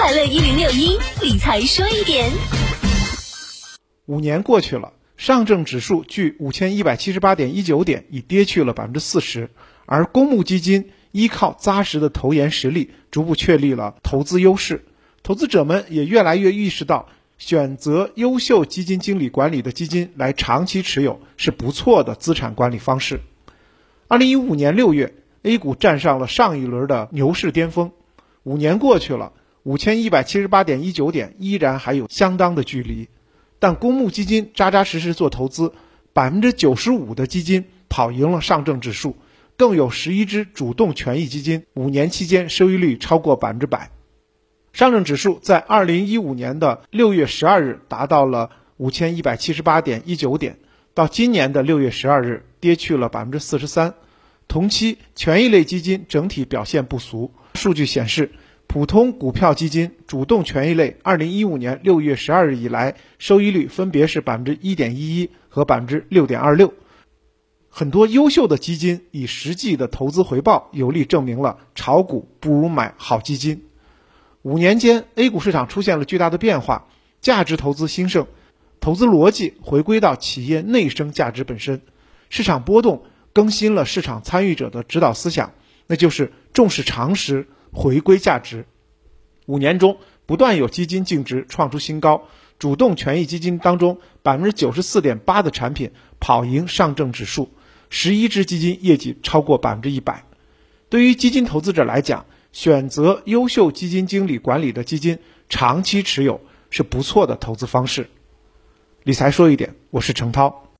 快乐一零六一理财说一点。五年过去了，上证指数距五千一百七十八点一九点已跌去了百分之四十，而公募基金依靠扎实的投研实力，逐步确立了投资优势。投资者们也越来越意识到，选择优秀基金经理管理的基金来长期持有是不错的资产管理方式。二零一五年六月，A 股站上了上一轮的牛市巅峰。五年过去了，五千一百七十八点一九点依然还有相当的距离。但公募基金扎扎实实做投资，百分之九十五的基金跑赢了上证指数，更有十一只主动权益基金五年期间收益率超过百分之百。上证指数在二零一五年的六月十二日达到了五千一百七十八点一九点，到今年的六月十二日跌去了百分之四十三。同期权益类基金整体表现不俗，数据显示。普通股票基金、主动权益类，二零一五年六月十二日以来，收益率分别是百分之一点一一和百分之六点二六。很多优秀的基金以实际的投资回报，有力证明了炒股不如买好基金。五年间，A 股市场出现了巨大的变化，价值投资兴盛，投资逻辑回归到企业内生价值本身，市场波动更新了市场参与者的指导思想，那就是重视常识。回归价值，五年中不断有基金净值创出新高。主动权益基金当中，百分之九十四点八的产品跑赢上证指数，十一只基金业绩超过百分之一百。对于基金投资者来讲，选择优秀基金经理管理的基金，长期持有是不错的投资方式。理财说一点，我是程涛。